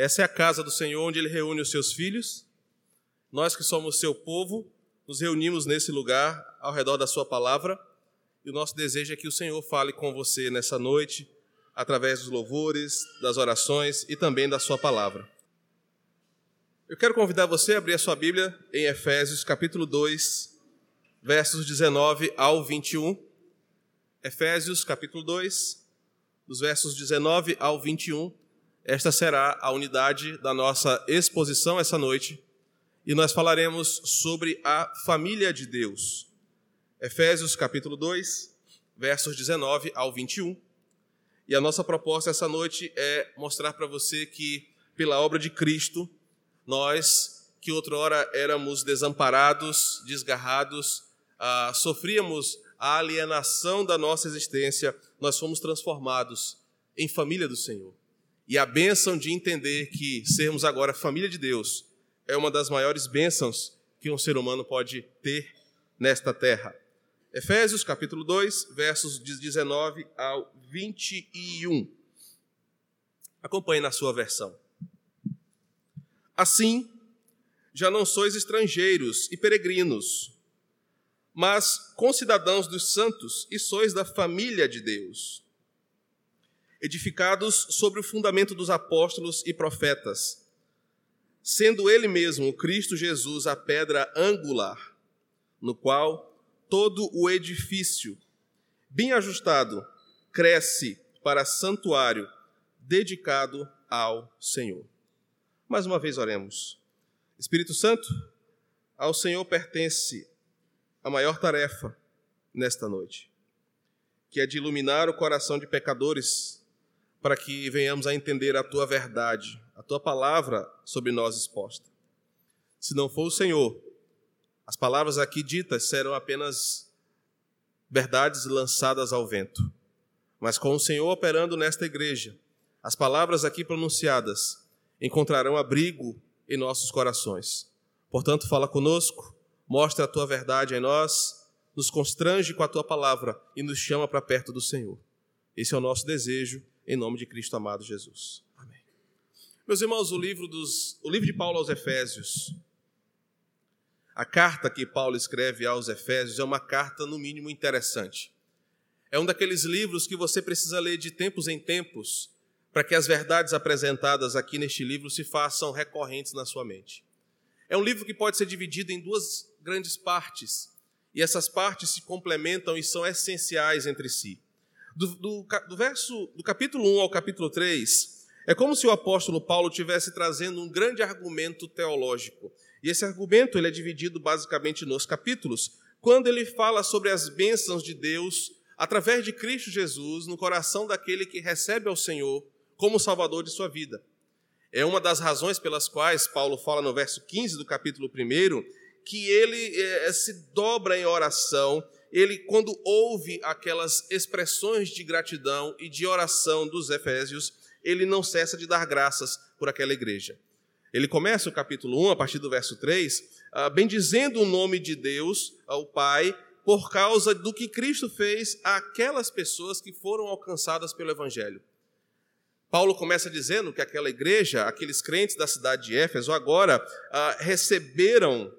Essa é a casa do Senhor onde ele reúne os seus filhos. Nós que somos seu povo, nos reunimos nesse lugar ao redor da sua palavra. E o nosso desejo é que o Senhor fale com você nessa noite, através dos louvores, das orações e também da sua palavra. Eu quero convidar você a abrir a sua Bíblia em Efésios capítulo 2, versos 19 ao 21. Efésios capítulo 2, dos versos 19 ao 21. Esta será a unidade da nossa exposição essa noite e nós falaremos sobre a família de Deus. Efésios capítulo 2, versos 19 ao 21. E a nossa proposta essa noite é mostrar para você que, pela obra de Cristo, nós, que outrora éramos desamparados, desgarrados, ah, sofríamos a alienação da nossa existência, nós fomos transformados em família do Senhor. E a bênção de entender que sermos agora família de Deus é uma das maiores bênçãos que um ser humano pode ter nesta terra. Efésios capítulo 2, versos de 19 ao 21. Acompanhe na sua versão. Assim, já não sois estrangeiros e peregrinos, mas concidadãos dos santos e sois da família de Deus, edificados sobre o fundamento dos apóstolos e profetas, sendo ele mesmo, Cristo Jesus, a pedra angular, no qual todo o edifício, bem ajustado, cresce para santuário dedicado ao Senhor. Mais uma vez oremos. Espírito Santo, ao Senhor pertence a maior tarefa nesta noite, que é de iluminar o coração de pecadores para que venhamos a entender a tua verdade, a tua palavra sobre nós exposta. Se não for o Senhor, as palavras aqui ditas serão apenas verdades lançadas ao vento. Mas com o Senhor operando nesta igreja, as palavras aqui pronunciadas encontrarão abrigo em nossos corações. Portanto, fala conosco, mostra a tua verdade em nós, nos constrange com a tua palavra e nos chama para perto do Senhor. Esse é o nosso desejo, em nome de Cristo amado Jesus. Amém. Meus irmãos, o livro, dos, o livro de Paulo aos Efésios, a carta que Paulo escreve aos Efésios é uma carta, no mínimo, interessante. É um daqueles livros que você precisa ler de tempos em tempos para que as verdades apresentadas aqui neste livro se façam recorrentes na sua mente. É um livro que pode ser dividido em duas grandes partes, e essas partes se complementam e são essenciais entre si. Do, do, do verso do capítulo 1 ao capítulo 3, é como se o apóstolo Paulo tivesse trazendo um grande argumento teológico. E esse argumento ele é dividido basicamente nos capítulos, quando ele fala sobre as bênçãos de Deus através de Cristo Jesus no coração daquele que recebe ao Senhor como Salvador de sua vida. É uma das razões pelas quais Paulo fala no verso 15 do capítulo 1 que ele é, se dobra em oração, ele, quando ouve aquelas expressões de gratidão e de oração dos Efésios, ele não cessa de dar graças por aquela igreja. Ele começa o capítulo 1, a partir do verso 3, ah, bendizendo o nome de Deus, ao Pai, por causa do que Cristo fez àquelas pessoas que foram alcançadas pelo Evangelho. Paulo começa dizendo que aquela igreja, aqueles crentes da cidade de Éfeso, agora ah, receberam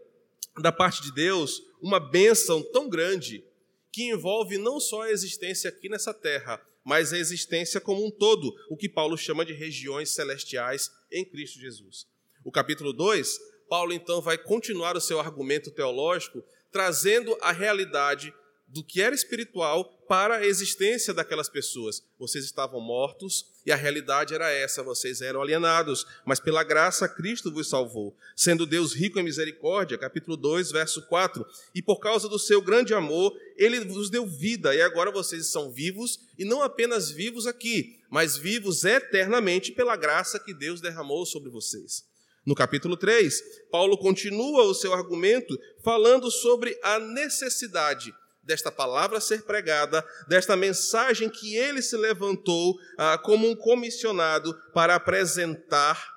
da parte de Deus uma bênção tão grande que envolve não só a existência aqui nessa terra, mas a existência como um todo, o que Paulo chama de regiões celestiais em Cristo Jesus. O capítulo 2, Paulo então vai continuar o seu argumento teológico, trazendo a realidade do que era espiritual para a existência daquelas pessoas. Vocês estavam mortos e a realidade era essa: vocês eram alienados, mas pela graça Cristo vos salvou, sendo Deus rico em misericórdia, capítulo 2, verso 4. E por causa do seu grande amor, ele vos deu vida, e agora vocês são vivos, e não apenas vivos aqui, mas vivos eternamente pela graça que Deus derramou sobre vocês. No capítulo 3, Paulo continua o seu argumento falando sobre a necessidade desta palavra ser pregada, desta mensagem que ele se levantou ah, como um comissionado para apresentar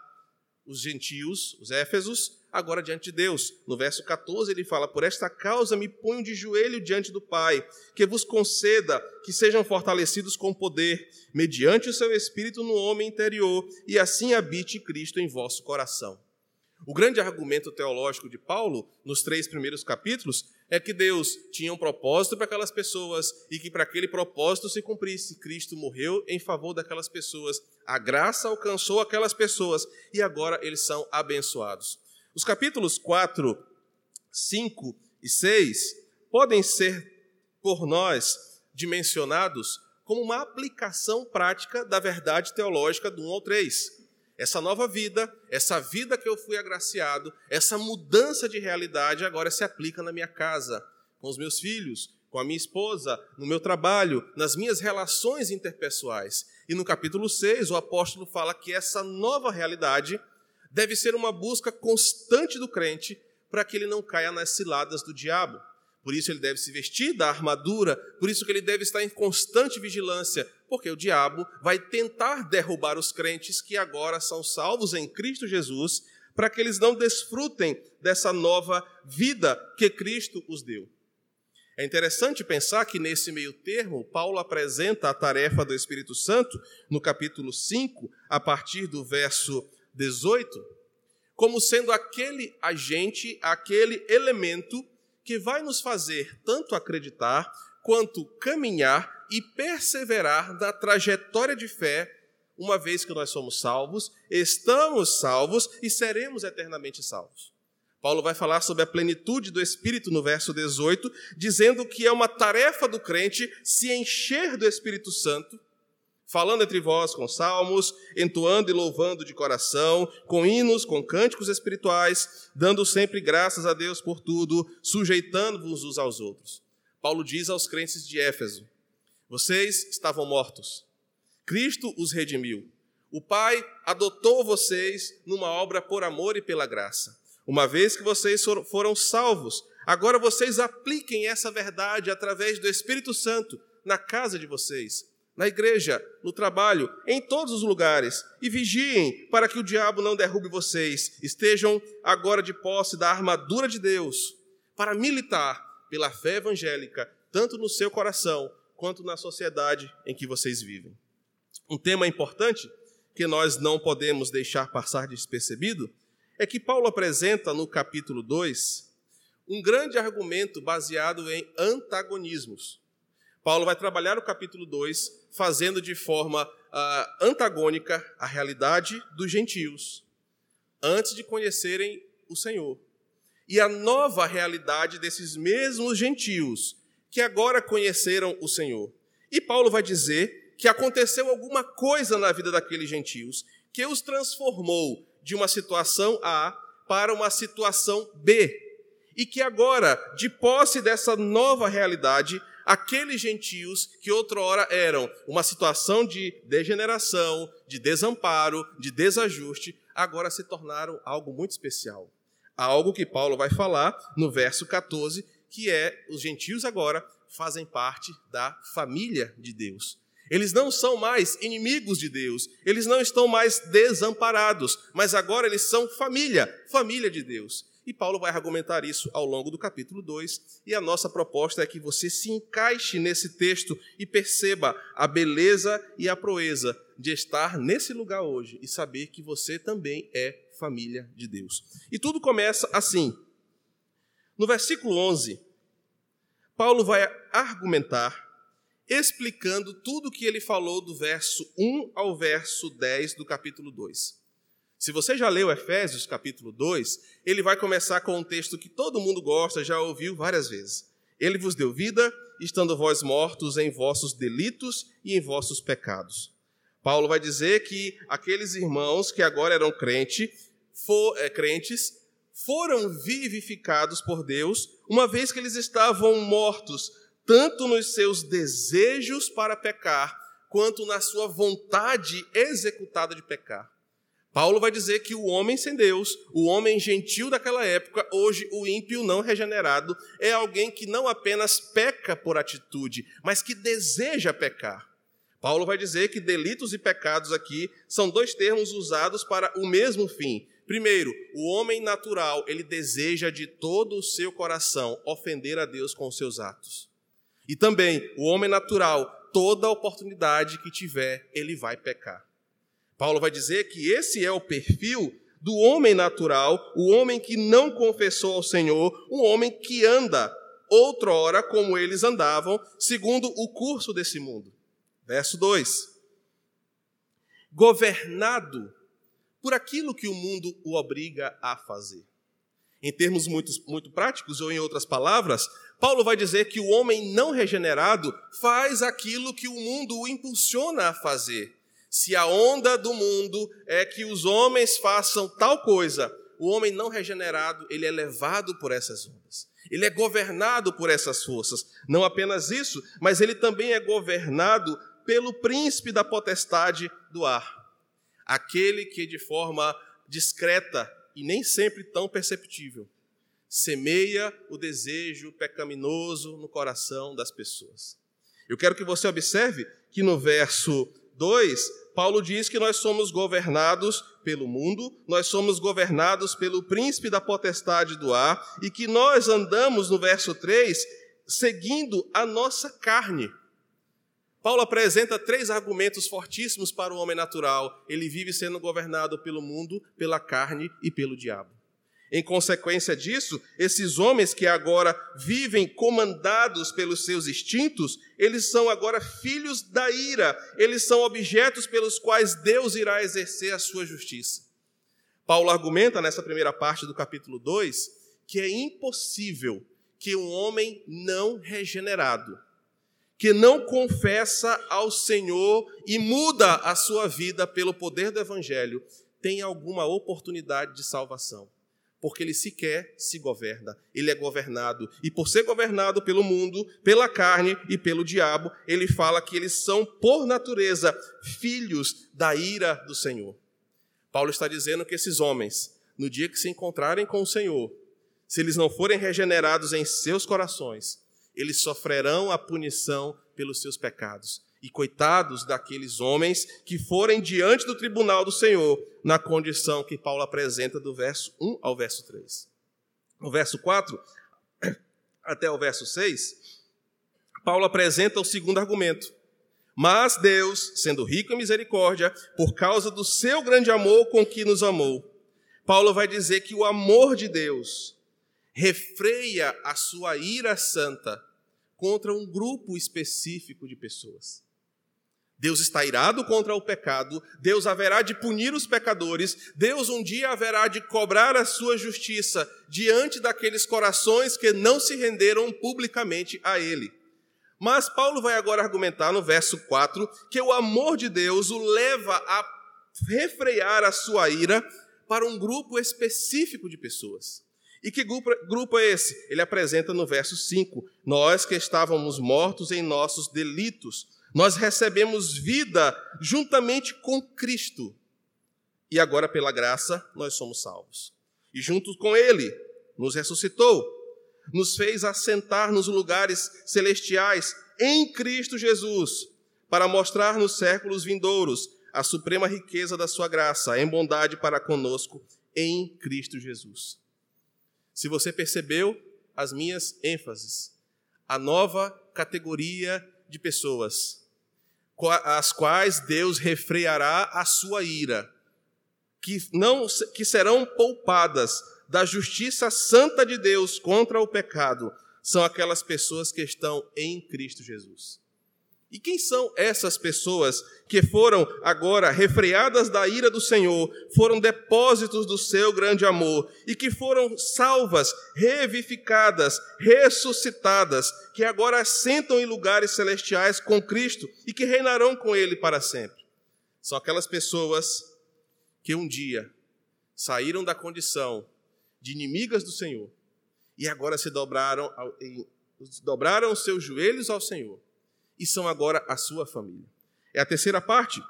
os gentios, os éfesos, agora diante de Deus. No verso 14 ele fala: Por esta causa me ponho de joelho diante do Pai, que vos conceda que sejam fortalecidos com poder, mediante o seu espírito no homem interior, e assim habite Cristo em vosso coração. O grande argumento teológico de Paulo, nos três primeiros capítulos, é que Deus tinha um propósito para aquelas pessoas e que para aquele propósito se cumprisse, Cristo morreu em favor daquelas pessoas, a graça alcançou aquelas pessoas e agora eles são abençoados. Os capítulos 4, 5 e 6 podem ser por nós dimensionados como uma aplicação prática da verdade teológica do 1 ao 3 essa nova vida, essa vida que eu fui agraciado, essa mudança de realidade agora se aplica na minha casa, com os meus filhos, com a minha esposa, no meu trabalho, nas minhas relações interpessoais. E no capítulo 6, o apóstolo fala que essa nova realidade deve ser uma busca constante do crente para que ele não caia nas ciladas do diabo. Por isso ele deve se vestir da armadura, por isso que ele deve estar em constante vigilância, porque o diabo vai tentar derrubar os crentes que agora são salvos em Cristo Jesus, para que eles não desfrutem dessa nova vida que Cristo os deu. É interessante pensar que nesse meio termo, Paulo apresenta a tarefa do Espírito Santo, no capítulo 5, a partir do verso 18, como sendo aquele agente, aquele elemento que vai nos fazer tanto acreditar quanto caminhar e perseverar na trajetória de fé, uma vez que nós somos salvos, estamos salvos e seremos eternamente salvos. Paulo vai falar sobre a plenitude do Espírito no verso 18, dizendo que é uma tarefa do crente se encher do Espírito Santo falando entre vós com salmos, entoando e louvando de coração, com hinos, com cânticos espirituais, dando sempre graças a Deus por tudo, sujeitando-vos uns aos outros. Paulo diz aos crentes de Éfeso: Vocês estavam mortos. Cristo os redimiu. O Pai adotou vocês numa obra por amor e pela graça. Uma vez que vocês foram salvos, agora vocês apliquem essa verdade através do Espírito Santo na casa de vocês na igreja, no trabalho, em todos os lugares, e vigiem para que o diabo não derrube vocês. Estejam agora de posse da armadura de Deus para militar pela fé evangélica, tanto no seu coração quanto na sociedade em que vocês vivem. Um tema importante que nós não podemos deixar passar despercebido é que Paulo apresenta no capítulo 2 um grande argumento baseado em antagonismos. Paulo vai trabalhar o capítulo 2 fazendo de forma uh, antagônica a realidade dos gentios antes de conhecerem o Senhor. E a nova realidade desses mesmos gentios que agora conheceram o Senhor. E Paulo vai dizer que aconteceu alguma coisa na vida daqueles gentios que os transformou de uma situação A para uma situação B. E que agora, de posse dessa nova realidade, aqueles gentios que outrora eram uma situação de degeneração, de desamparo, de desajuste, agora se tornaram algo muito especial. Algo que Paulo vai falar no verso 14, que é os gentios agora fazem parte da família de Deus. Eles não são mais inimigos de Deus, eles não estão mais desamparados, mas agora eles são família, família de Deus. E Paulo vai argumentar isso ao longo do capítulo 2, e a nossa proposta é que você se encaixe nesse texto e perceba a beleza e a proeza de estar nesse lugar hoje e saber que você também é família de Deus. E tudo começa assim. No versículo 11, Paulo vai argumentar explicando tudo o que ele falou do verso 1 ao verso 10 do capítulo 2. Se você já leu Efésios capítulo 2, ele vai começar com um texto que todo mundo gosta, já ouviu várias vezes. Ele vos deu vida, estando vós mortos em vossos delitos e em vossos pecados. Paulo vai dizer que aqueles irmãos que agora eram crente, for, é, crentes foram vivificados por Deus, uma vez que eles estavam mortos, tanto nos seus desejos para pecar, quanto na sua vontade executada de pecar. Paulo vai dizer que o homem sem Deus, o homem gentil daquela época, hoje o ímpio não regenerado, é alguém que não apenas peca por atitude, mas que deseja pecar. Paulo vai dizer que delitos e pecados aqui são dois termos usados para o mesmo fim, Primeiro, o homem natural, ele deseja de todo o seu coração ofender a Deus com os seus atos. E também, o homem natural, toda oportunidade que tiver, ele vai pecar. Paulo vai dizer que esse é o perfil do homem natural, o homem que não confessou ao Senhor, o homem que anda outrora como eles andavam, segundo o curso desse mundo. Verso 2: Governado por aquilo que o mundo o obriga a fazer. Em termos muito, muito práticos, ou em outras palavras, Paulo vai dizer que o homem não regenerado faz aquilo que o mundo o impulsiona a fazer. Se a onda do mundo é que os homens façam tal coisa, o homem não regenerado, ele é levado por essas ondas. Ele é governado por essas forças. Não apenas isso, mas ele também é governado pelo príncipe da potestade do ar. Aquele que de forma discreta e nem sempre tão perceptível semeia o desejo pecaminoso no coração das pessoas. Eu quero que você observe que no verso 2 Paulo diz que nós somos governados pelo mundo, nós somos governados pelo príncipe da potestade do ar e que nós andamos, no verso 3, seguindo a nossa carne. Paulo apresenta três argumentos fortíssimos para o homem natural. Ele vive sendo governado pelo mundo, pela carne e pelo diabo. Em consequência disso, esses homens que agora vivem comandados pelos seus instintos, eles são agora filhos da ira, eles são objetos pelos quais Deus irá exercer a sua justiça. Paulo argumenta nessa primeira parte do capítulo 2 que é impossível que um homem não regenerado, que não confessa ao Senhor e muda a sua vida pelo poder do Evangelho, tenha alguma oportunidade de salvação porque ele sequer se governa. Ele é governado. E por ser governado pelo mundo, pela carne e pelo diabo, ele fala que eles são, por natureza, filhos da ira do Senhor. Paulo está dizendo que esses homens, no dia que se encontrarem com o Senhor, se eles não forem regenerados em seus corações, eles sofrerão a punição pelos seus pecados. E coitados daqueles homens que forem diante do tribunal do Senhor, na condição que Paulo apresenta do verso 1 ao verso 3. No verso 4 até o verso 6, Paulo apresenta o segundo argumento. Mas Deus, sendo rico em misericórdia, por causa do seu grande amor com que nos amou, Paulo vai dizer que o amor de Deus refreia a sua ira santa contra um grupo específico de pessoas. Deus está irado contra o pecado, Deus haverá de punir os pecadores, Deus um dia haverá de cobrar a sua justiça diante daqueles corações que não se renderam publicamente a Ele. Mas Paulo vai agora argumentar no verso 4 que o amor de Deus o leva a refrear a sua ira para um grupo específico de pessoas. E que grupo, é esse? Ele apresenta no verso 5: Nós que estávamos mortos em nossos delitos nós recebemos vida juntamente com Cristo. E agora, pela graça, nós somos salvos. E junto com Ele, nos ressuscitou, nos fez assentar nos lugares celestiais em Cristo Jesus, para mostrar nos séculos vindouros a suprema riqueza da Sua graça, em bondade para conosco em Cristo Jesus. Se você percebeu as minhas ênfases, a nova categoria de pessoas as quais Deus refreará a sua ira, que, não, que serão poupadas da justiça santa de Deus contra o pecado, são aquelas pessoas que estão em Cristo Jesus. E quem são essas pessoas que foram agora refreadas da ira do Senhor, foram depósitos do seu grande amor e que foram salvas, revivificadas, ressuscitadas, que agora assentam em lugares celestiais com Cristo e que reinarão com Ele para sempre? São aquelas pessoas que um dia saíram da condição de inimigas do Senhor e agora se dobraram, dobraram os seus joelhos ao Senhor e são agora a sua família. É a terceira parte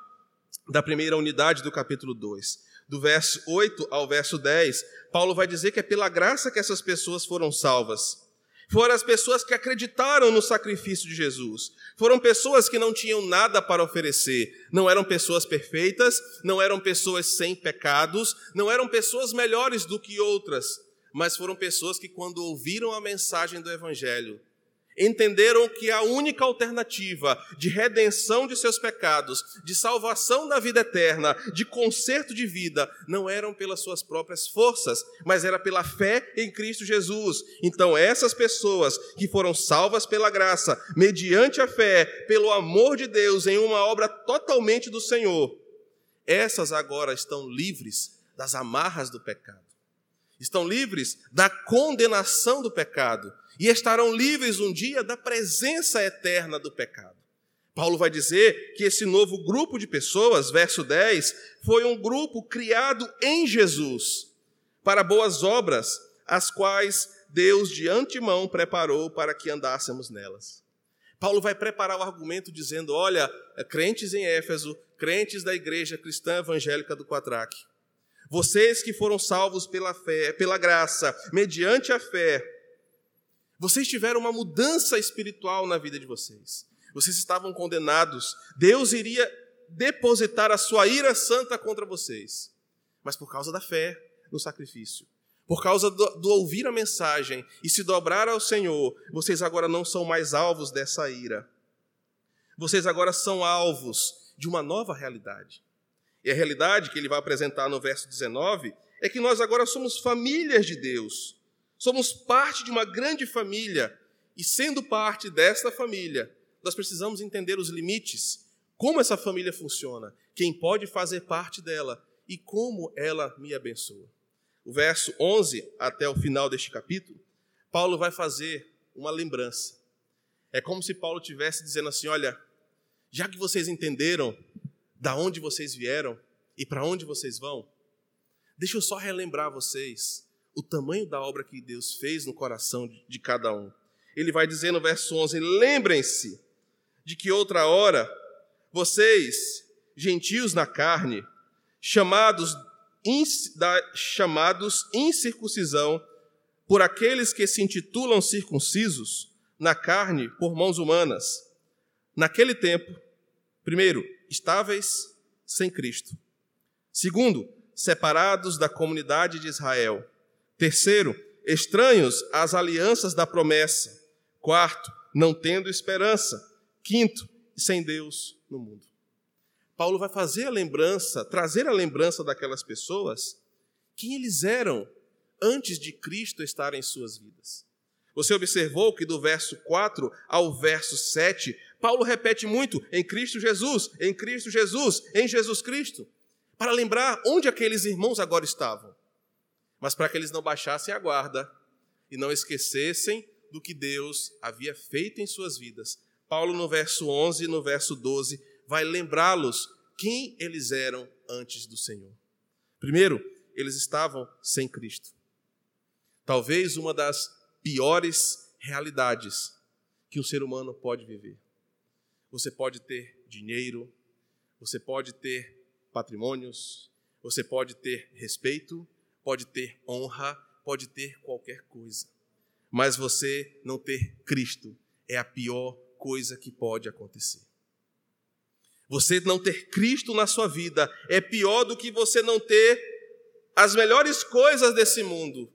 da primeira unidade do capítulo 2. Do verso 8 ao verso 10, Paulo vai dizer que é pela graça que essas pessoas foram salvas. Foram as pessoas que acreditaram no sacrifício de Jesus. Foram pessoas que não tinham nada para oferecer. Não eram pessoas perfeitas, não eram pessoas sem pecados, não eram pessoas melhores do que outras, mas foram pessoas que, quando ouviram a mensagem do Evangelho, entenderam que a única alternativa de redenção de seus pecados, de salvação da vida eterna, de conserto de vida, não eram pelas suas próprias forças, mas era pela fé em Cristo Jesus. Então, essas pessoas que foram salvas pela graça, mediante a fé, pelo amor de Deus, em uma obra totalmente do Senhor, essas agora estão livres das amarras do pecado. Estão livres da condenação do pecado e estarão livres um dia da presença eterna do pecado. Paulo vai dizer que esse novo grupo de pessoas, verso 10, foi um grupo criado em Jesus para boas obras, as quais Deus de antemão preparou para que andássemos nelas. Paulo vai preparar o argumento dizendo: olha, crentes em Éfeso, crentes da igreja cristã evangélica do Quatraque, vocês que foram salvos pela fé, pela graça, mediante a fé, vocês tiveram uma mudança espiritual na vida de vocês. Vocês estavam condenados. Deus iria depositar a sua ira santa contra vocês. Mas por causa da fé no sacrifício, por causa do, do, ouvir a mensagem e se dobrar ao Senhor, vocês agora não são mais alvos dessa ira. Vocês agora são alvos de uma nova realidade. E a realidade que ele vai apresentar no verso 19 é que nós agora somos famílias de Deus. Somos parte de uma grande família e, sendo parte desta família, nós precisamos entender os limites, como essa família funciona, quem pode fazer parte dela e como ela me abençoa. O verso 11 até o final deste capítulo, Paulo vai fazer uma lembrança. É como se Paulo estivesse dizendo assim: olha, já que vocês entenderam da onde vocês vieram e para onde vocês vão, deixa eu só relembrar vocês o tamanho da obra que Deus fez no coração de cada um. Ele vai dizer no verso 11: Lembrem-se de que outra hora vocês, gentios na carne, chamados, da, chamados incircuncisão por aqueles que se intitulam circuncisos na carne por mãos humanas, naquele tempo, primeiro, estáveis sem Cristo. Segundo, separados da comunidade de Israel Terceiro, estranhos às alianças da promessa. Quarto, não tendo esperança. Quinto, sem Deus no mundo. Paulo vai fazer a lembrança, trazer a lembrança daquelas pessoas, quem eles eram antes de Cristo estar em suas vidas. Você observou que do verso 4 ao verso 7, Paulo repete muito em Cristo Jesus, em Cristo Jesus, em Jesus Cristo, para lembrar onde aqueles irmãos agora estavam mas para que eles não baixassem a guarda e não esquecessem do que Deus havia feito em suas vidas. Paulo, no verso 11 e no verso 12, vai lembrá-los quem eles eram antes do Senhor. Primeiro, eles estavam sem Cristo. Talvez uma das piores realidades que um ser humano pode viver. Você pode ter dinheiro, você pode ter patrimônios, você pode ter respeito, pode ter honra, pode ter qualquer coisa. Mas você não ter Cristo é a pior coisa que pode acontecer. Você não ter Cristo na sua vida é pior do que você não ter as melhores coisas desse mundo.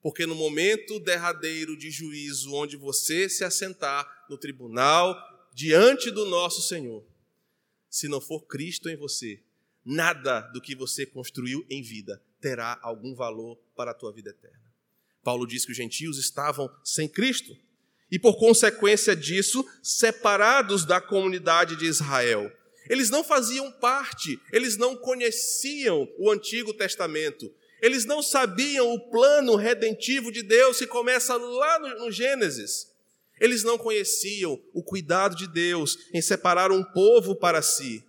Porque no momento derradeiro de juízo, onde você se assentar no tribunal diante do nosso Senhor, se não for Cristo em você, nada do que você construiu em vida terá algum valor para a tua vida eterna. Paulo diz que os gentios estavam sem Cristo e, por consequência disso, separados da comunidade de Israel. Eles não faziam parte, eles não conheciam o Antigo Testamento, eles não sabiam o plano redentivo de Deus que começa lá no, Gênesis. Eles não conheciam o cuidado de Deus em separar um povo para si.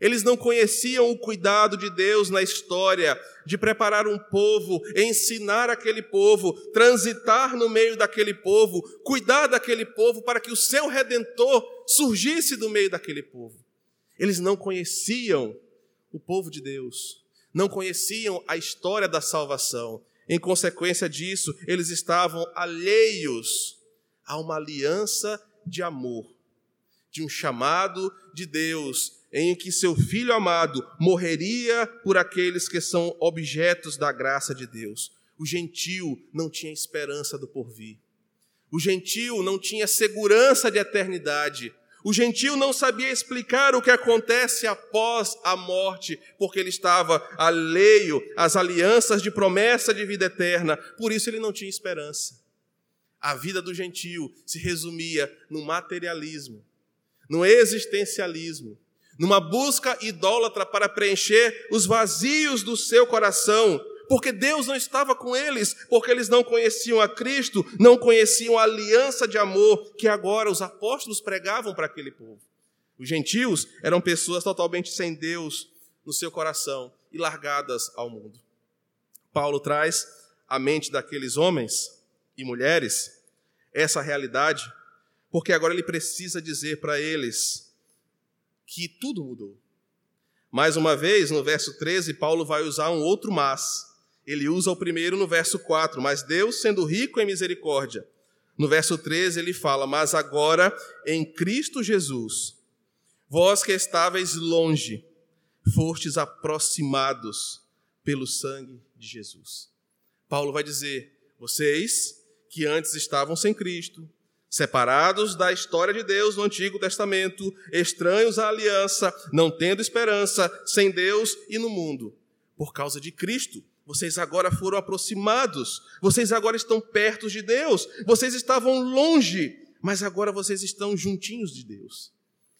Eles não conheciam o cuidado de Deus na história, de preparar um povo, ensinar aquele povo, transitar no meio daquele povo, cuidar daquele povo para que o seu redentor surgisse do meio daquele povo. Eles não conheciam o povo de Deus, não conheciam a história da salvação. Em consequência disso, eles estavam alheios a uma aliança de amor, de um chamado de Deus, em que seu filho amado morreria por aqueles que são objetos da graça de Deus. O gentio não tinha esperança do porvir. O gentio não tinha segurança de eternidade. O gentio não sabia explicar o que acontece após a morte, porque ele estava alheio às alianças de promessa de vida eterna, por isso ele não tinha esperança. A vida do gentio se resumia no materialismo, no existencialismo, numa busca idólatra para preencher os vazios do seu coração, porque Deus não estava com eles, porque eles não conheciam a Cristo, não conheciam a aliança de amor que agora os apóstolos pregavam para aquele povo. Os gentios eram pessoas totalmente sem Deus no seu coração e largadas ao mundo. Paulo traz à mente daqueles homens e mulheres essa realidade, porque agora ele precisa dizer para eles que tudo mudou. Mais uma vez, no verso 13, Paulo vai usar um outro mas ele usa o primeiro no verso 4, mas Deus, sendo rico em misericórdia. No verso 13, ele fala: Mas agora em Cristo Jesus, vós que estáveis longe, fostes aproximados pelo sangue de Jesus. Paulo vai dizer: Vocês que antes estavam sem Cristo, separados da história de Deus no Antigo Testamento, estranhos à aliança, não tendo esperança, sem Deus e no mundo, por causa de Cristo, vocês agora foram aproximados, vocês agora estão perto de Deus, vocês estavam longe, mas agora vocês estão juntinhos de Deus.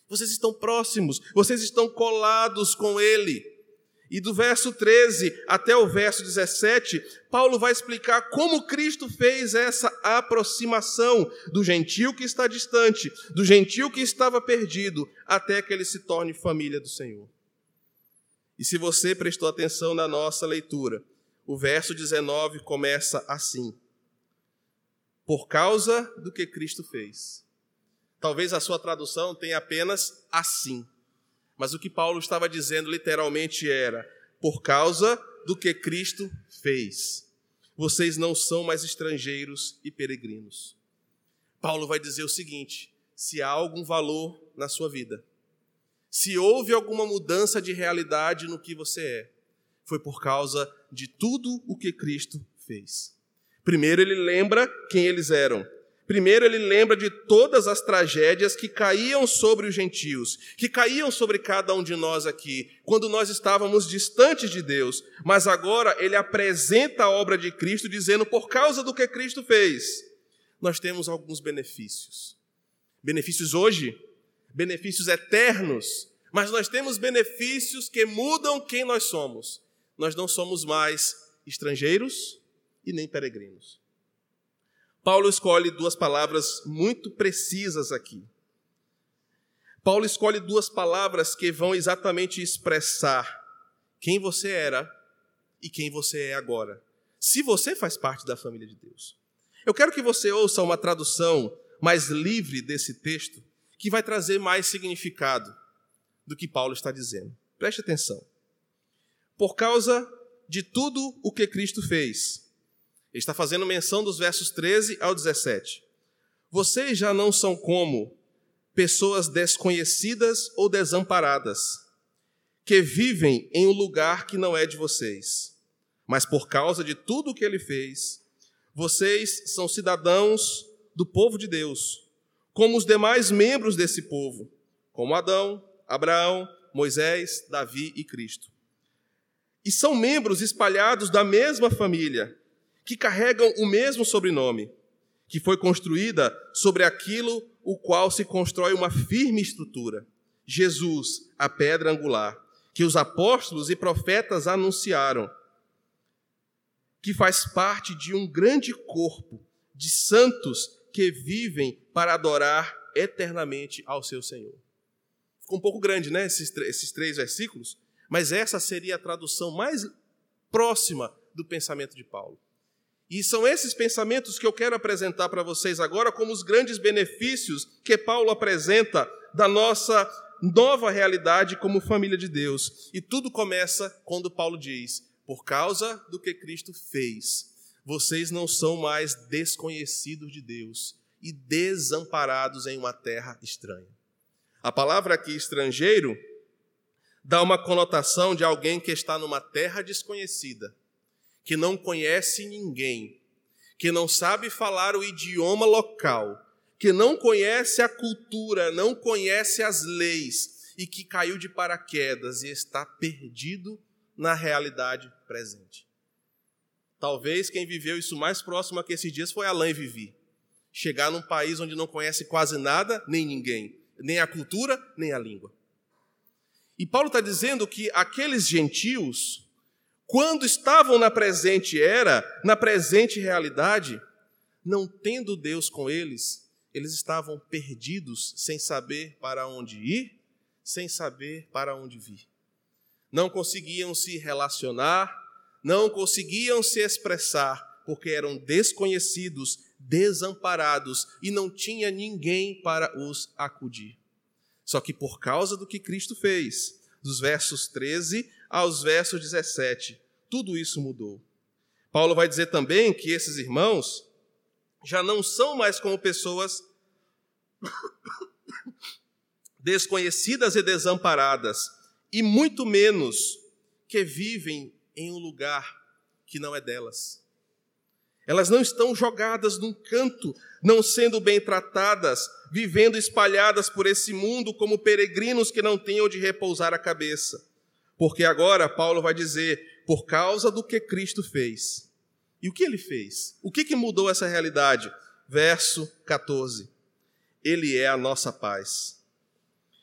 Vocês estão próximos, vocês estão colados com Ele. E do verso 13 até o verso 17, Paulo vai explicar como Cristo fez essa aproximação do gentio que está distante, do gentio que estava perdido, até que ele se torne família do Senhor. E se você prestou atenção na nossa leitura, o verso 19 começa assim: Por causa do que Cristo fez. Talvez a sua tradução tenha apenas assim. Mas o que Paulo estava dizendo literalmente era: por causa do que Cristo fez. Vocês não são mais estrangeiros e peregrinos. Paulo vai dizer o seguinte: se há algum valor na sua vida, se houve alguma mudança de realidade no que você é, foi por causa de tudo o que Cristo fez. Primeiro, ele lembra quem eles eram. Primeiro, ele lembra de todas as tragédias que caíam sobre os gentios, que caíam sobre cada um de nós aqui, quando nós estávamos distantes de Deus. Mas agora ele apresenta a obra de Cristo, dizendo: por causa do que Cristo fez, nós temos alguns benefícios. Benefícios hoje, benefícios eternos, mas nós temos benefícios que mudam quem nós somos nós não somos mais estrangeiros e nem peregrinos. Paulo escolhe duas palavras muito precisas aqui. Paulo escolhe duas palavras que vão exatamente expressar quem você era e quem você é agora, se você faz parte da família de Deus. Eu quero que você ouça uma tradução mais livre desse texto, que vai trazer mais significado do que Paulo está dizendo. Preste atenção por causa de tudo o que Cristo fez. Ele está fazendo menção dos versos 13 ao 17. Vocês já não são como pessoas desconhecidas ou desamparadas, que vivem em um lugar que não é de vocês. Mas por causa de tudo o que ele fez, vocês são cidadãos do povo de Deus, como os demais membros desse povo, como Adão, Abraão, Moisés, Davi e Cristo e são membros espalhados da mesma família, que carregam o mesmo sobrenome, que foi construída sobre aquilo o qual se constrói uma firme estrutura. Jesus, a pedra angular, que os apóstolos e profetas anunciaram, que faz parte de um grande corpo de santos que vivem para adorar eternamente ao seu Senhor. Ficou um pouco grande, né, esses, esses três versículos, mas essa seria a tradução mais próxima do pensamento de Paulo. E são esses pensamentos que eu quero apresentar para vocês agora como os grandes benefícios que Paulo apresenta da nossa nova realidade como família de Deus. E tudo começa quando Paulo diz: por causa do que Cristo fez, vocês não são mais desconhecidos de Deus e desamparados em uma terra estranha. A palavra aqui, estrangeiro, dá uma conotação de alguém que está numa terra desconhecida, que não conhece ninguém, que não sabe falar o idioma local, que não conhece a cultura, não conhece as leis e que caiu de paraquedas e está perdido na realidade presente. Talvez quem viveu isso mais próximo a que esses dias foi Alain Vivi. Chegar num país onde não conhece quase nada, nem ninguém, nem a cultura, nem a língua. E Paulo está dizendo que aqueles gentios, quando estavam na presente era, na presente realidade, não tendo Deus com eles, eles estavam perdidos, sem saber para onde ir, sem saber para onde vir não conseguiam se relacionar, não conseguiam se expressar, porque eram desconhecidos, desamparados e não tinha ninguém para os acudir. Só que por causa do que Cristo fez, dos versos 13 aos versos 17, tudo isso mudou. Paulo vai dizer também que esses irmãos já não são mais como pessoas desconhecidas e desamparadas, e muito menos que vivem em um lugar que não é delas. Elas não estão jogadas num canto, não sendo bem tratadas, vivendo espalhadas por esse mundo como peregrinos que não têm onde repousar a cabeça. Porque agora Paulo vai dizer, por causa do que Cristo fez. E o que ele fez? O que, que mudou essa realidade? Verso 14. Ele é a nossa paz,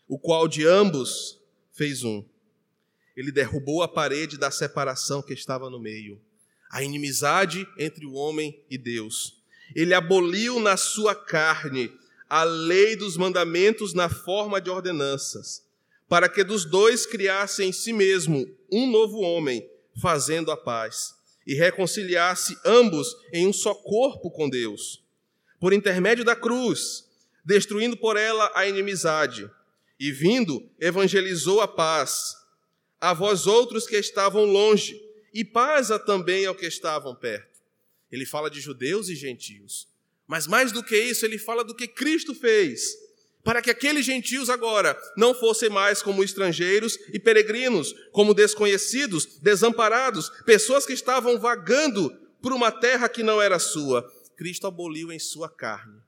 o qual de ambos fez um. Ele derrubou a parede da separação que estava no meio, a inimizade entre o homem e Deus. Ele aboliu na sua carne a lei dos mandamentos na forma de ordenanças, para que dos dois criasse em si mesmo um novo homem, fazendo a paz, e reconciliasse ambos em um só corpo com Deus, por intermédio da cruz, destruindo por ela a inimizade e vindo, evangelizou a paz a vós outros que estavam longe, e paz a também ao que estavam perto. Ele fala de judeus e gentios. Mas mais do que isso, ele fala do que Cristo fez, para que aqueles gentios agora não fossem mais como estrangeiros e peregrinos, como desconhecidos, desamparados, pessoas que estavam vagando por uma terra que não era sua. Cristo aboliu em sua carne,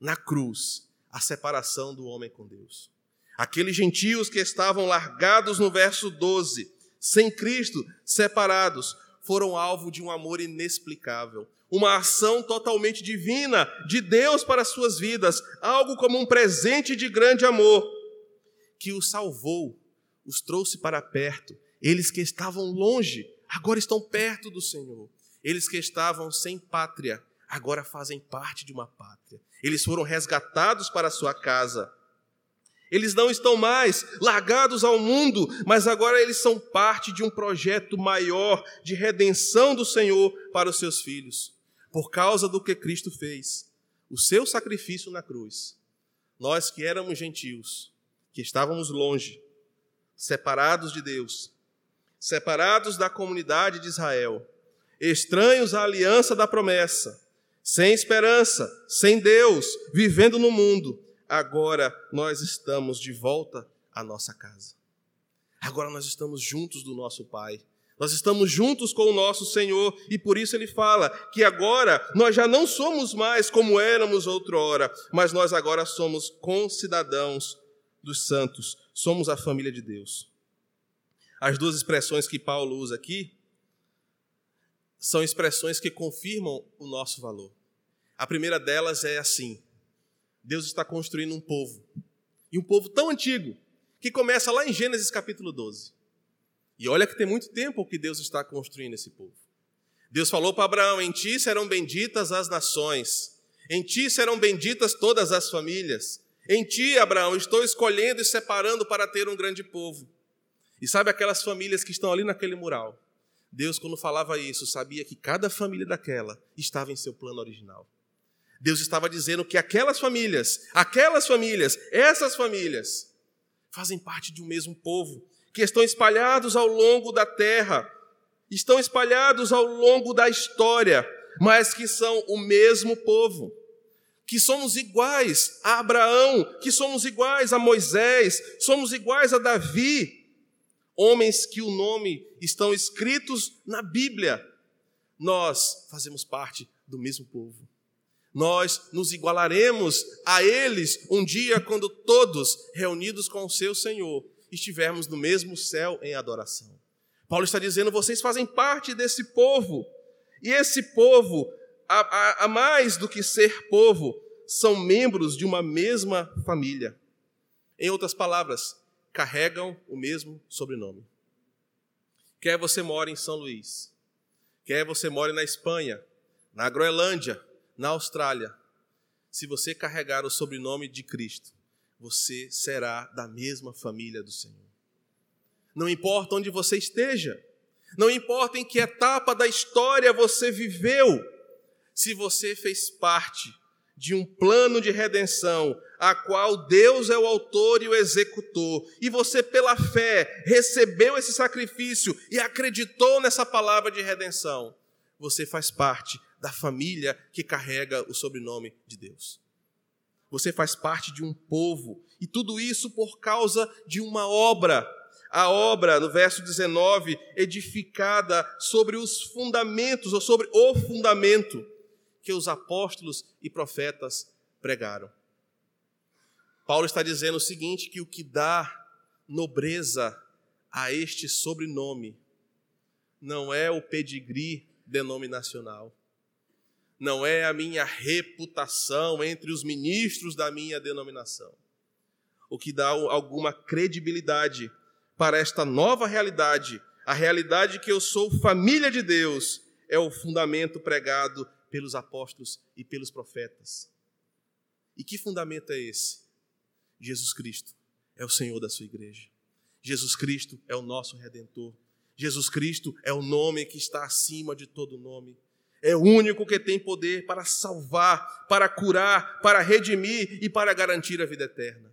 na cruz, a separação do homem com Deus. Aqueles gentios que estavam largados no verso 12, sem Cristo, separados, foram alvo de um amor inexplicável, uma ação totalmente divina de Deus para as suas vidas, algo como um presente de grande amor, que os salvou, os trouxe para perto. Eles que estavam longe, agora estão perto do Senhor. Eles que estavam sem pátria, agora fazem parte de uma pátria. Eles foram resgatados para a sua casa. Eles não estão mais largados ao mundo, mas agora eles são parte de um projeto maior de redenção do Senhor para os seus filhos, por causa do que Cristo fez, o seu sacrifício na cruz. Nós que éramos gentios, que estávamos longe, separados de Deus, separados da comunidade de Israel, estranhos à aliança da promessa, sem esperança, sem Deus, vivendo no mundo, agora nós estamos de volta à nossa casa. Agora nós estamos juntos do nosso Pai. Nós estamos juntos com o nosso Senhor e por isso ele fala que agora nós já não somos mais como éramos outrora, mas nós agora somos concidadãos dos santos, somos a família de Deus. As duas expressões que Paulo usa aqui são expressões que confirmam o nosso valor. A primeira delas é assim: Deus está construindo um povo. E um povo tão antigo, que começa lá em Gênesis capítulo 12. E olha que tem muito tempo que Deus está construindo esse povo. Deus falou para Abraão: Em ti serão benditas as nações, em ti serão benditas todas as famílias. Em ti, Abraão, estou escolhendo e separando para ter um grande povo. E sabe aquelas famílias que estão ali naquele mural? Deus, quando falava isso, sabia que cada família daquela estava em seu plano original. Deus estava dizendo que aquelas famílias, aquelas famílias, essas famílias, fazem parte de um mesmo povo, que estão espalhados ao longo da terra estão espalhados ao longo da história, mas que são o mesmo povo. Que somos iguais a Abraão, que somos iguais a Moisés, somos iguais a Davi, homens que o nome estão escritos na Bíblia. Nós fazemos parte do mesmo povo. Nós nos igualaremos a eles um dia quando todos, reunidos com o seu Senhor, estivermos no mesmo céu em adoração. Paulo está dizendo: vocês fazem parte desse povo. E esse povo, a, a, a mais do que ser povo, são membros de uma mesma família. Em outras palavras, carregam o mesmo sobrenome. Quer você more em São Luís, quer você more na Espanha, na Groenlândia, na Austrália, se você carregar o sobrenome de Cristo, você será da mesma família do Senhor. Não importa onde você esteja, não importa em que etapa da história você viveu, se você fez parte de um plano de redenção, a qual Deus é o autor e o executor, e você, pela fé, recebeu esse sacrifício e acreditou nessa palavra de redenção, você faz parte da família que carrega o sobrenome de Deus. Você faz parte de um povo, e tudo isso por causa de uma obra. A obra, no verso 19, edificada sobre os fundamentos, ou sobre o fundamento que os apóstolos e profetas pregaram. Paulo está dizendo o seguinte: que o que dá nobreza a este sobrenome não é o pedigree denominacional, não é a minha reputação entre os ministros da minha denominação. O que dá alguma credibilidade para esta nova realidade, a realidade que eu sou família de Deus, é o fundamento pregado pelos apóstolos e pelos profetas. E que fundamento é esse? Jesus Cristo é o Senhor da sua igreja. Jesus Cristo é o nosso redentor. Jesus Cristo é o nome que está acima de todo nome. É o único que tem poder para salvar, para curar, para redimir e para garantir a vida eterna.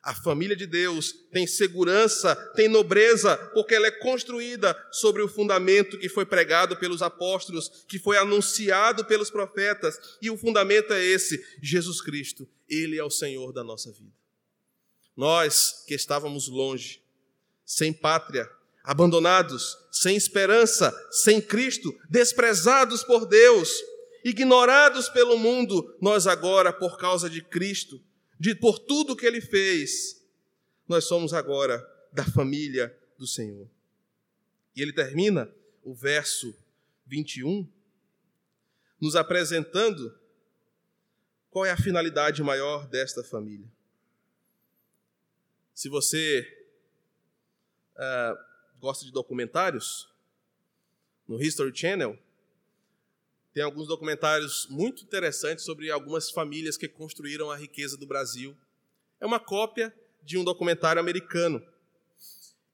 A família de Deus tem segurança, tem nobreza, porque ela é construída sobre o fundamento que foi pregado pelos apóstolos, que foi anunciado pelos profetas, e o fundamento é esse: Jesus Cristo. Ele é o Senhor da nossa vida. Nós que estávamos longe, sem pátria, abandonados, sem esperança, sem Cristo, desprezados por Deus, ignorados pelo mundo, nós agora, por causa de Cristo, de, por tudo que Ele fez, nós somos agora da família do Senhor. E ele termina o verso 21 nos apresentando qual é a finalidade maior desta família. Se você uh, gosta de documentários, no History Channel, tem alguns documentários muito interessantes sobre algumas famílias que construíram a riqueza do Brasil. É uma cópia de um documentário americano.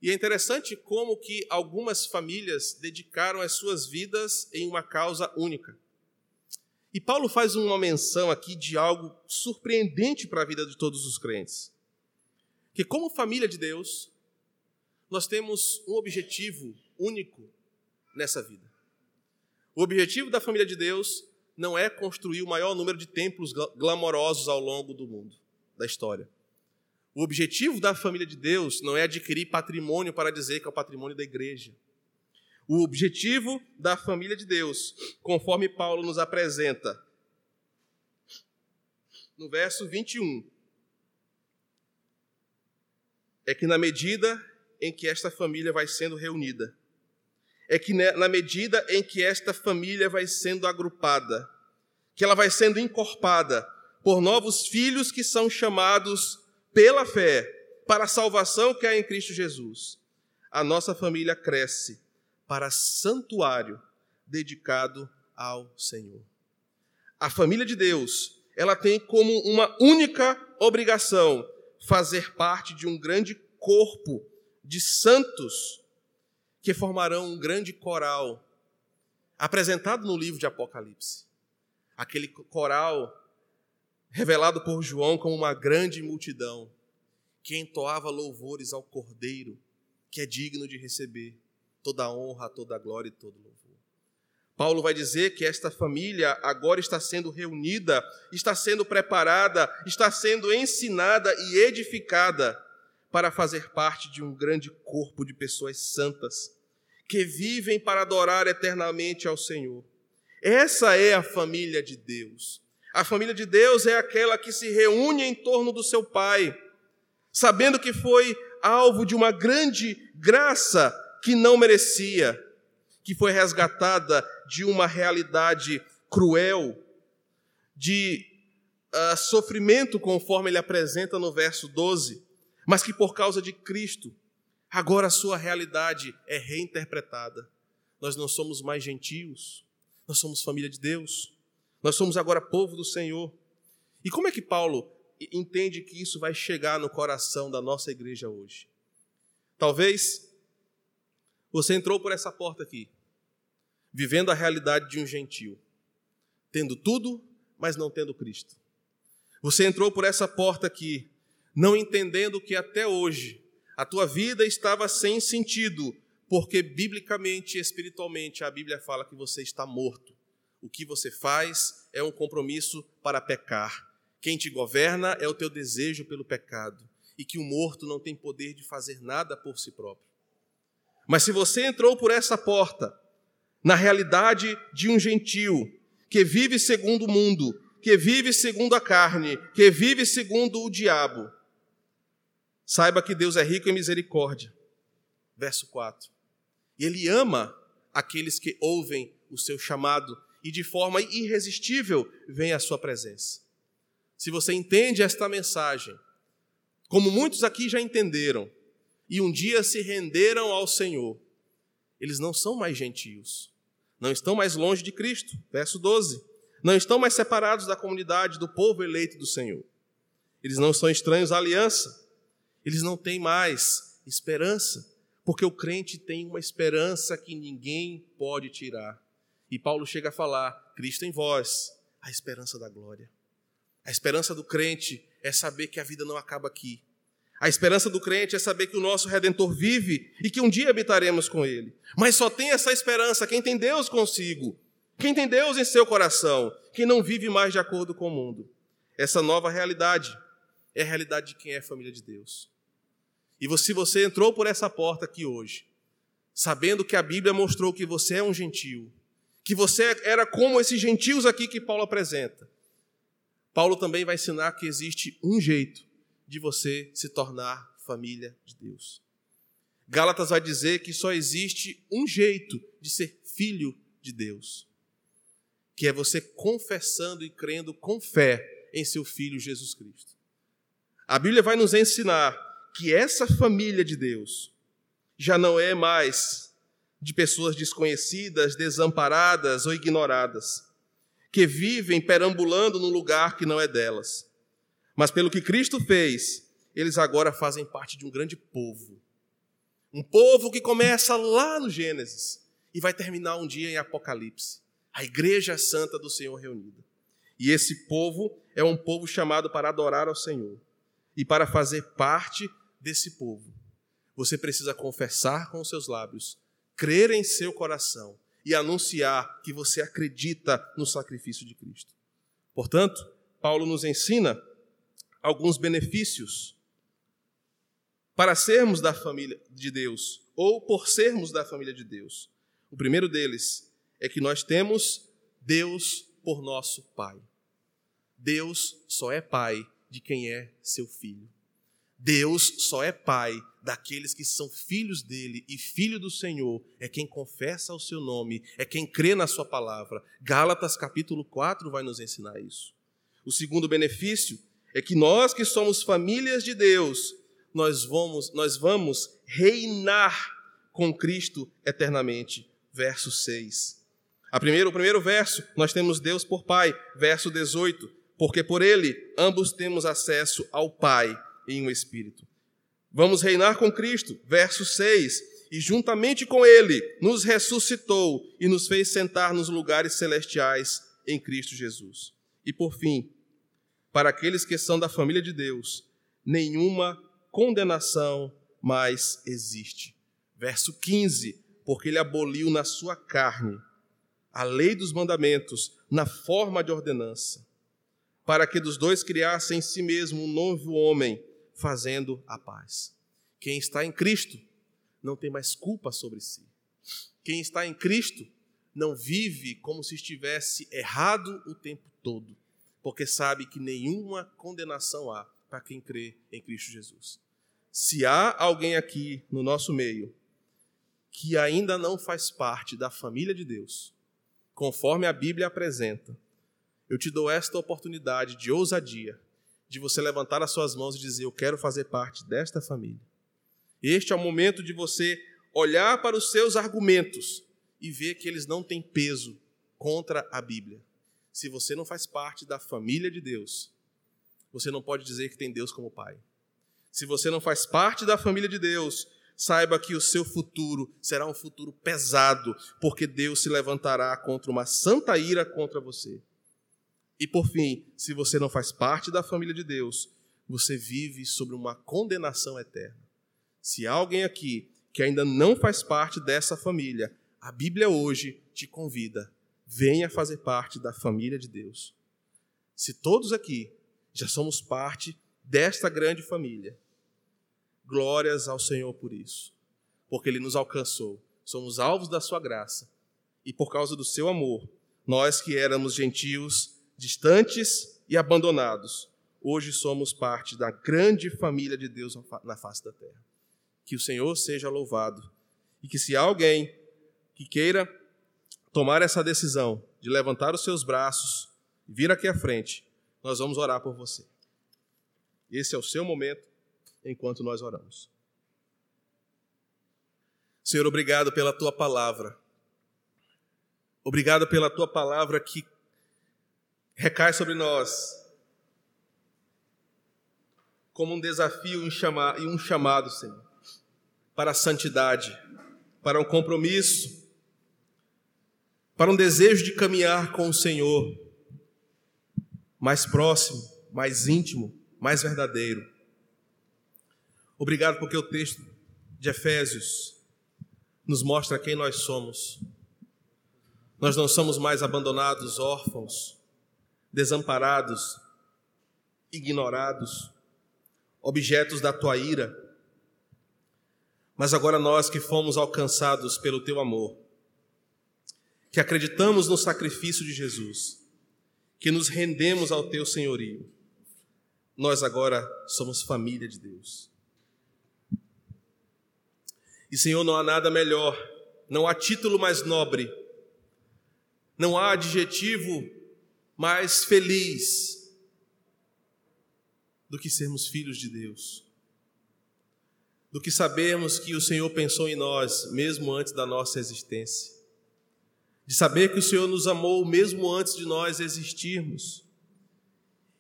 E é interessante como que algumas famílias dedicaram as suas vidas em uma causa única. E Paulo faz uma menção aqui de algo surpreendente para a vida de todos os crentes. Que como família de Deus, nós temos um objetivo único nessa vida. O objetivo da família de Deus não é construir o maior número de templos glamorosos ao longo do mundo, da história. O objetivo da família de Deus não é adquirir patrimônio para dizer que é o patrimônio da igreja. O objetivo da família de Deus, conforme Paulo nos apresenta no verso 21, é que na medida em que esta família vai sendo reunida. É que na medida em que esta família vai sendo agrupada, que ela vai sendo encorpada por novos filhos que são chamados pela fé para a salvação que há em Cristo Jesus, a nossa família cresce para santuário dedicado ao Senhor. A família de Deus, ela tem como uma única obrigação fazer parte de um grande corpo de santos que formarão um grande coral, apresentado no livro de Apocalipse. Aquele coral revelado por João como uma grande multidão, que entoava louvores ao Cordeiro, que é digno de receber toda a honra, toda a glória e todo louvor. Paulo vai dizer que esta família agora está sendo reunida, está sendo preparada, está sendo ensinada e edificada para fazer parte de um grande corpo de pessoas santas que vivem para adorar eternamente ao Senhor. Essa é a família de Deus. A família de Deus é aquela que se reúne em torno do seu Pai, sabendo que foi alvo de uma grande graça que não merecia, que foi resgatada de uma realidade cruel, de uh, sofrimento, conforme ele apresenta no verso 12, mas que por causa de Cristo, agora a sua realidade é reinterpretada. Nós não somos mais gentios, nós somos família de Deus, nós somos agora povo do Senhor. E como é que Paulo entende que isso vai chegar no coração da nossa igreja hoje? Talvez você entrou por essa porta aqui, vivendo a realidade de um gentio, tendo tudo, mas não tendo Cristo. Você entrou por essa porta aqui, não entendendo que até hoje a tua vida estava sem sentido, porque biblicamente e espiritualmente a Bíblia fala que você está morto. O que você faz é um compromisso para pecar. Quem te governa é o teu desejo pelo pecado, e que o morto não tem poder de fazer nada por si próprio. Mas se você entrou por essa porta, na realidade de um gentio que vive segundo o mundo, que vive segundo a carne, que vive segundo o diabo, Saiba que Deus é rico em misericórdia. Verso 4. E Ele ama aqueles que ouvem o seu chamado e de forma irresistível vem à sua presença. Se você entende esta mensagem, como muitos aqui já entenderam, e um dia se renderam ao Senhor, eles não são mais gentios, não estão mais longe de Cristo. Verso 12. Não estão mais separados da comunidade, do povo eleito do Senhor. Eles não são estranhos à aliança, eles não têm mais esperança, porque o crente tem uma esperança que ninguém pode tirar. E Paulo chega a falar: Cristo em vós, a esperança da glória. A esperança do crente é saber que a vida não acaba aqui. A esperança do crente é saber que o nosso redentor vive e que um dia habitaremos com ele. Mas só tem essa esperança quem tem Deus consigo, quem tem Deus em seu coração, quem não vive mais de acordo com o mundo. Essa nova realidade é a realidade de quem é família de Deus. E se você entrou por essa porta aqui hoje, sabendo que a Bíblia mostrou que você é um gentio, que você era como esses gentios aqui que Paulo apresenta, Paulo também vai ensinar que existe um jeito de você se tornar família de Deus. Gálatas vai dizer que só existe um jeito de ser filho de Deus, que é você confessando e crendo com fé em seu filho Jesus Cristo. A Bíblia vai nos ensinar que essa família de Deus já não é mais de pessoas desconhecidas, desamparadas ou ignoradas, que vivem perambulando num lugar que não é delas. Mas pelo que Cristo fez, eles agora fazem parte de um grande povo. Um povo que começa lá no Gênesis e vai terminar um dia em Apocalipse. A igreja santa do Senhor reunida. E esse povo é um povo chamado para adorar ao Senhor e para fazer parte desse povo. Você precisa confessar com os seus lábios, crer em seu coração e anunciar que você acredita no sacrifício de Cristo. Portanto, Paulo nos ensina alguns benefícios para sermos da família de Deus ou por sermos da família de Deus. O primeiro deles é que nós temos Deus por nosso Pai. Deus só é Pai de quem é seu filho. Deus só é pai daqueles que são filhos dele e filho do Senhor, é quem confessa o seu nome, é quem crê na sua palavra. Gálatas capítulo 4 vai nos ensinar isso. O segundo benefício é que nós que somos famílias de Deus, nós vamos, nós vamos reinar com Cristo eternamente. Verso 6. A primeiro, o primeiro verso, nós temos Deus por Pai. Verso 18. Porque por Ele ambos temos acesso ao Pai em um espírito. Vamos reinar com Cristo, verso 6. E juntamente com Ele nos ressuscitou e nos fez sentar nos lugares celestiais em Cristo Jesus. E por fim, para aqueles que são da família de Deus, nenhuma condenação mais existe. Verso 15. porque ele aboliu na sua carne a lei dos mandamentos na forma de ordenança, para que dos dois criassem em si mesmo um novo homem, fazendo a paz. Quem está em Cristo não tem mais culpa sobre si. Quem está em Cristo não vive como se estivesse errado o tempo todo, porque sabe que nenhuma condenação há para quem crê em Cristo Jesus. Se há alguém aqui no nosso meio que ainda não faz parte da família de Deus, conforme a Bíblia apresenta, eu te dou esta oportunidade de ousadia, de você levantar as suas mãos e dizer: Eu quero fazer parte desta família. Este é o momento de você olhar para os seus argumentos e ver que eles não têm peso contra a Bíblia. Se você não faz parte da família de Deus, você não pode dizer que tem Deus como Pai. Se você não faz parte da família de Deus, saiba que o seu futuro será um futuro pesado, porque Deus se levantará contra uma santa ira contra você. E por fim, se você não faz parte da família de Deus, você vive sobre uma condenação eterna. Se há alguém aqui que ainda não faz parte dessa família, a Bíblia hoje te convida, venha fazer parte da família de Deus. Se todos aqui já somos parte desta grande família, glórias ao Senhor por isso, porque Ele nos alcançou, somos alvos da Sua graça, e por causa do Seu amor, nós que éramos gentios, distantes e abandonados, hoje somos parte da grande família de Deus na face da terra. Que o Senhor seja louvado, e que se há alguém que queira tomar essa decisão de levantar os seus braços e vir aqui à frente, nós vamos orar por você. Esse é o seu momento enquanto nós oramos. Senhor, obrigado pela tua palavra. Obrigado pela tua palavra que recai sobre nós como um desafio e um chamado, Senhor, para a santidade, para um compromisso para um desejo de caminhar com o Senhor mais próximo, mais íntimo, mais verdadeiro. Obrigado porque o texto de Efésios nos mostra quem nós somos. Nós não somos mais abandonados, órfãos, desamparados, ignorados, objetos da tua ira, mas agora nós que fomos alcançados pelo teu amor que acreditamos no sacrifício de Jesus, que nos rendemos ao teu senhorio, nós agora somos família de Deus. E Senhor, não há nada melhor, não há título mais nobre, não há adjetivo mais feliz do que sermos filhos de Deus, do que sabermos que o Senhor pensou em nós mesmo antes da nossa existência de saber que o Senhor nos amou mesmo antes de nós existirmos,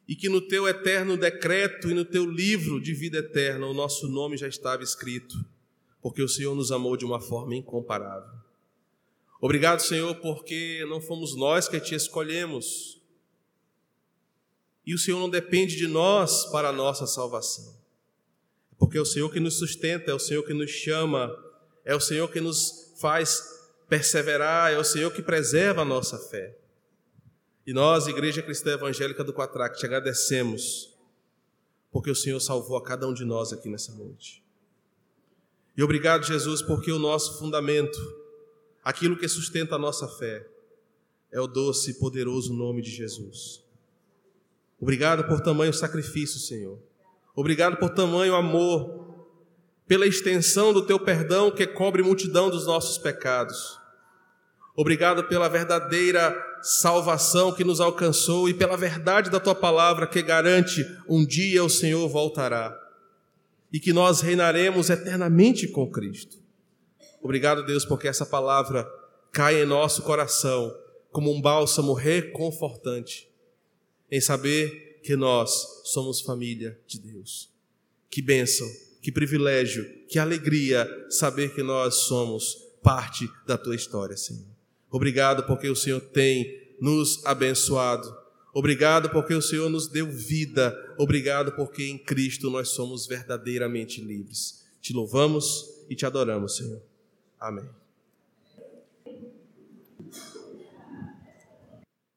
e que no teu eterno decreto e no teu livro de vida eterna o nosso nome já estava escrito, porque o Senhor nos amou de uma forma incomparável. Obrigado, Senhor, porque não fomos nós que te escolhemos, e o Senhor não depende de nós para a nossa salvação, porque é o Senhor que nos sustenta, é o Senhor que nos chama, é o Senhor que nos faz perseverar, é o Senhor que preserva a nossa fé. E nós, Igreja Cristã Evangélica do Quatraque, te agradecemos, porque o Senhor salvou a cada um de nós aqui nessa noite. E obrigado, Jesus, porque o nosso fundamento, aquilo que sustenta a nossa fé, é o doce e poderoso nome de Jesus. Obrigado por tamanho sacrifício, Senhor. Obrigado por tamanho amor, pela extensão do teu perdão que cobre multidão dos nossos pecados. Obrigado pela verdadeira salvação que nos alcançou e pela verdade da tua palavra que garante um dia o Senhor voltará e que nós reinaremos eternamente com Cristo. Obrigado, Deus, porque essa palavra cai em nosso coração como um bálsamo reconfortante em saber que nós somos família de Deus. Que bênção, que privilégio, que alegria saber que nós somos parte da tua história, Senhor. Obrigado porque o Senhor tem nos abençoado. Obrigado porque o Senhor nos deu vida. Obrigado porque em Cristo nós somos verdadeiramente livres. Te louvamos e te adoramos, Senhor. Amém.